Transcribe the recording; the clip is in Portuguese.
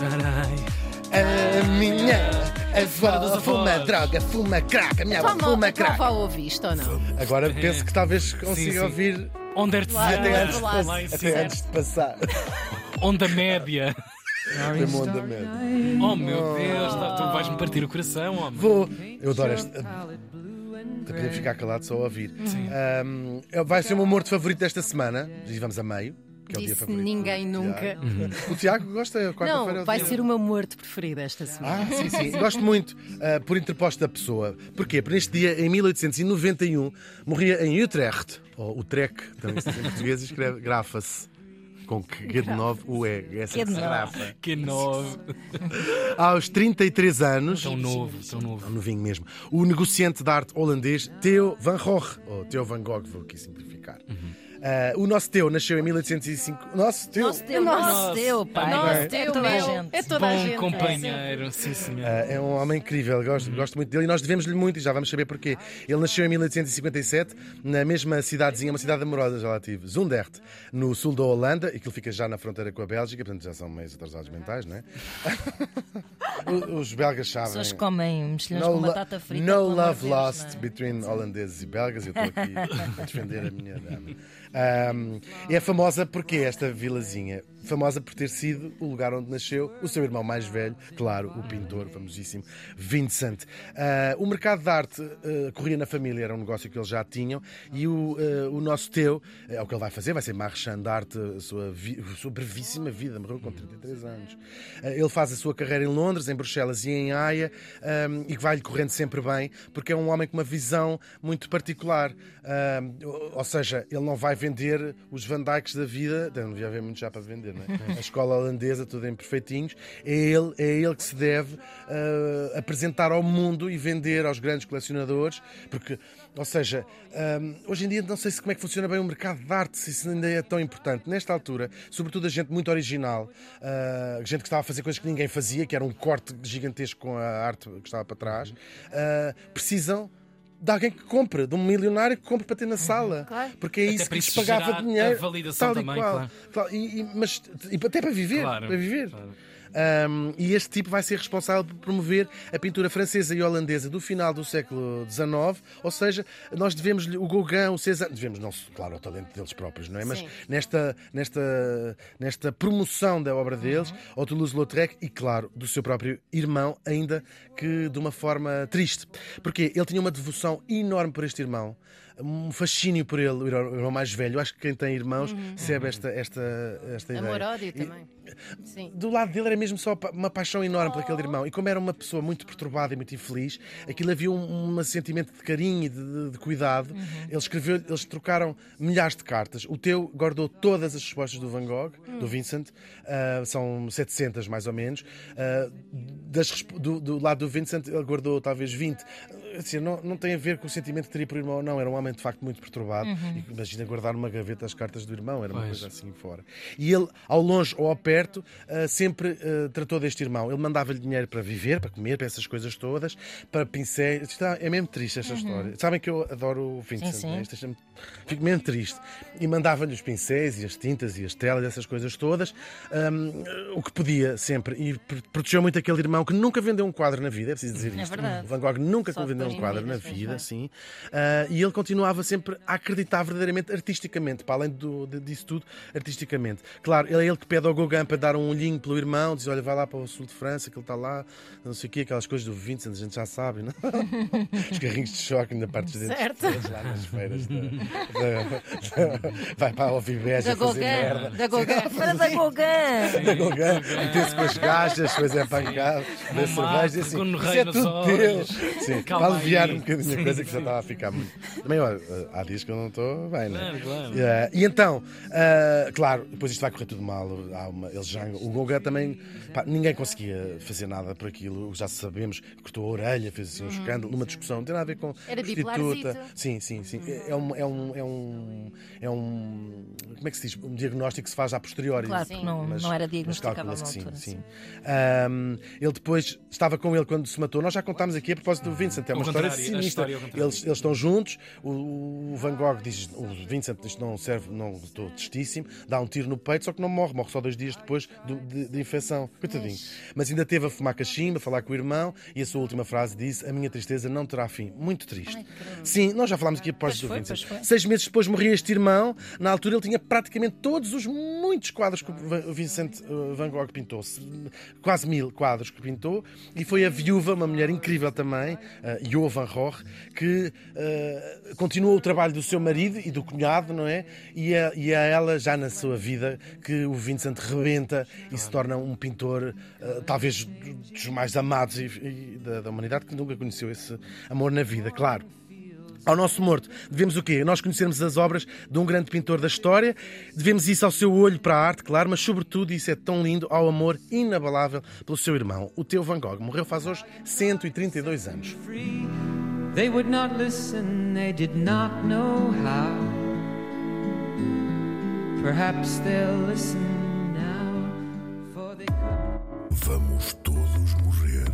A minha avó fuma droga, fuma crack, a minha avó fuma avó, tua crack. avó ouviste ou não? Agora penso que talvez consiga sim. ouvir Onde é até, antes, de lá, lá até antes de passar. Onda média. Onda mesmo. Oh meu Deus, tá- tu vais-me partir o coração, homem. Vou. Eu adoro este. Até podemos ficar calados só a ouvir. Ahm, vai ser o meu morto favorito desta semana. E vamos a meio. Que é o dia Disse favorito. ninguém nunca. Tiago. O Tiago gosta, quarta-feira. é Não, o vai dia. ser o meu morto preferido esta semana. Ah, sim, sim. Gosto muito, ah, por interposto da pessoa. Porquê? Porque neste dia, em 1891, morria em Utrecht, ou Utrecht, também se diz em português, e escreve, grafa-se. Com que de 9 o E. Essa Que que se de nove. grafa. Que novo. Aos 33 anos. Tão novo, tão Um novo. novinho mesmo. O negociante de arte holandês Theo van Gogh, ou Theo van Gogh, vou aqui simplificar. Ah, o nosso Theo nasceu em 1805. Nosso Theo! Nosso teu, Nossa. nosso teu, pai. Nossa, é teu, toda a gente. É toda a Bom gente. companheiro, sim senhor. Ah, é um homem incrível, gosto, gosto muito dele e nós devemos-lhe muito e já vamos saber porquê. Ele nasceu em 1857 na mesma cidadezinha, uma cidade amorosa, já lá tive, Zundert, no sul da Holanda, e que fica já na fronteira com a Bélgica, portanto já são meio atrasados mentais, não é? Os belgas sabem. As pessoas comem mexilhões No, com batata frita. no love Deus, lost é? between holandeses e belgas. Eu estou aqui a defender a minha dama. Ahm, é famosa porque esta vilazinha, famosa por ter sido o lugar onde nasceu o seu irmão mais velho, claro, o pintor famosíssimo Vincent. Ah, o mercado de arte ah, corria na família, era um negócio que eles já tinham, e o, ah, o nosso Teu, é o que ele vai fazer, vai ser marchand de arte, a sua, a sua brevíssima vida, morreu com 33 anos. Ele faz a sua carreira em Londres, em Bruxelas e em Haia, ahm, e que vai-lhe correndo sempre bem, porque é um homem com uma visão muito particular. Ou- seja, ele não vai vender os Van Dijks da vida, não devia haver muito já para vender, é? A escola holandesa, tudo em perfeitinhos, é ele, é ele que se deve ah, apresentar ao mundo e vender aos grandes colecionadores, porque, ou seja, ahm, hoje em dia não sei se como é que funciona bem o mercado de arte, se isso ainda é tão importante. Nesta altura, sobretudo a gente muito original, ah, gente que estava a fazer coisas que ninguém fazia, que era um corte gigantesco com a arte que estava para trás, ah, precisam de alguém que compre, de um milionário que compre para ter na sala. Claro. Porque é Até isso que lhes pagava gerar a dinheiro. validação tal e também, qual. claro. Claro, e, e- mas e até para viver. Claro, para viver. claro. Um, e este tipo vai ser responsável por promover a pintura francesa e holandesa do final do século XIX, ou seja, nós devemos o Gauguin, o César, devemos não, claro, ao talento deles próprios, não é? Mas Sim. nesta, nesta, nesta promoção da obra deles, ao Toulouse-Lautrec e, claro, do seu próprio irmão, ainda que de uma forma triste. Porque ele tinha uma devoção enorme por este irmão, um fascínio por ele, o irmão mais velho. Acho que quem tem irmãos percebe esta, esta, esta ideia. Amor-ódio também. Sim. do lado dele era mesmo só uma paixão enorme por aquele irmão. E como era uma pessoa muito perturbada e muito infeliz, aquilo havia um, um sentimento de carinho e de, de- de cuidado. Ele escreveu, eles trocaram milhares de cartas. O teu guardou todas as respostas do Van Gogh, do Vincent, ah, são 700 mais ou menos. Ah, das do, do lado do Vincent, ele guardou talvez 20. Assim, não, não tem a ver com o sentimento que teria por irmão, não. Era um homem de facto muito perturbado. E imagina guardar numa gaveta as cartas do irmão, era uma Pois. coisa assim fora. E ele, ao longe ou ao perto, ah, sempre ah, tratou deste irmão. Ele mandava-lhe dinheiro para viver, para comer, para essas coisas todas, para pincéis. Isto é mesmo triste esta história. Sabem que eu adoro o Vincent, Sim, sim. né? Deixa-me- Fico mesmo triste. E mandava-lhe os pincéis e as tintas e as telas, essas coisas todas, ahm, o que podia sempre. E pr- protegeu muito aquele irmão que nunca vendeu um quadro na vida, é preciso dizer É isto. verdade. O Van Gogh nunca Só um depois quadro na vida, vai. sim. Ah, e ele continuava sempre a acreditar verdadeiramente artisticamente, para além do, de- disso tudo, artisticamente. Claro, ele é ele que pede ao Gauguin para dar um olhinho pelo irmão, diz: Olha, vai lá para o sul de França, que ele está lá, não sei o quê, aquelas coisas do Vincent, a gente já sabe, não? Os carrinhos de choque, ainda partes dentro Certo. lá nas feiras. da- da- da- vai para a Alvibeja Da fazer Gauguin. merda. Da Gauguin. Para da Gauguin. Da Gauguin, meter-se com as gajas, depois é pancada, da cerveja, assim. com Isso rei é tudo teu. Sim, Calma aliviar um bocadinho a Sim, coisa que já sim. estava a ficar muito. Também, olha, há dias que eu não estou bem, não é? Claro, claro. E então, eh, claro, depois isto vai correr tudo mal. Há uma, eles já, o Gauguin também, pá, ninguém conseguia fazer nada por aquilo. Já sabemos, cortou a orelha, fez assim um escândalo, numa discussão, não tem nada a ver com Era prostituta. Sim, sim, sim. É um, é um, é um, é um, como é que se diz? Um diagnóstico que se faz a posteriori. Claro, porque não, Mas- não era mas diagnosticável que sim, altura. sim. Ahm, ele depois estava com ele quando se matou. Nós já contámos aqui a propósito do Vincent. É uma história sinistra. história contrário. Eles, eles estão juntos. O o, o Van Gogh diz, o Vincent diz não serve, não estou tristíssimo, dá um tiro no peito, só que não morre, morre só dois dias depois do- de, de infecção. Coitadinho. Mas ainda teve a fumar cachimba, a falar com o irmão, e a sua última frase disse: A minha tristeza não terá fim. Muito triste. Sim, nós já falámos aqui após do foi, Vincent. Seis meses depois morria este irmão. Na altura ele tinha praticamente todos os muitos quadros que o o Vincent uh, Van Gogh pintou. Se- Quase mil quadros que pintou. E foi a viúva, uma mulher incrível também, uh, Jo Van Gogh, que uh, continuou o trabalho do seu marido e do cunhado, não é? E a, e a ela, já na sua vida, que o Vincent rebenta e se torna um pintor, uh, talvez dos mais amados e- e da, da humanidade, que nunca conheceu esse amor na vida, claro. Ao nosso morto, devemos o quê? Nós conhecermos as obras de um grande pintor da história, devemos isso ao seu olho para a arte, claro, mas sobretudo, isso é tão lindo, ao amor inabalável pelo seu irmão, o teu Van Gogh. Morreu faz hoje 132 anos. They would not listen, they did not know how. Perhaps they'll listen now, for they could. Vamos todos morrer.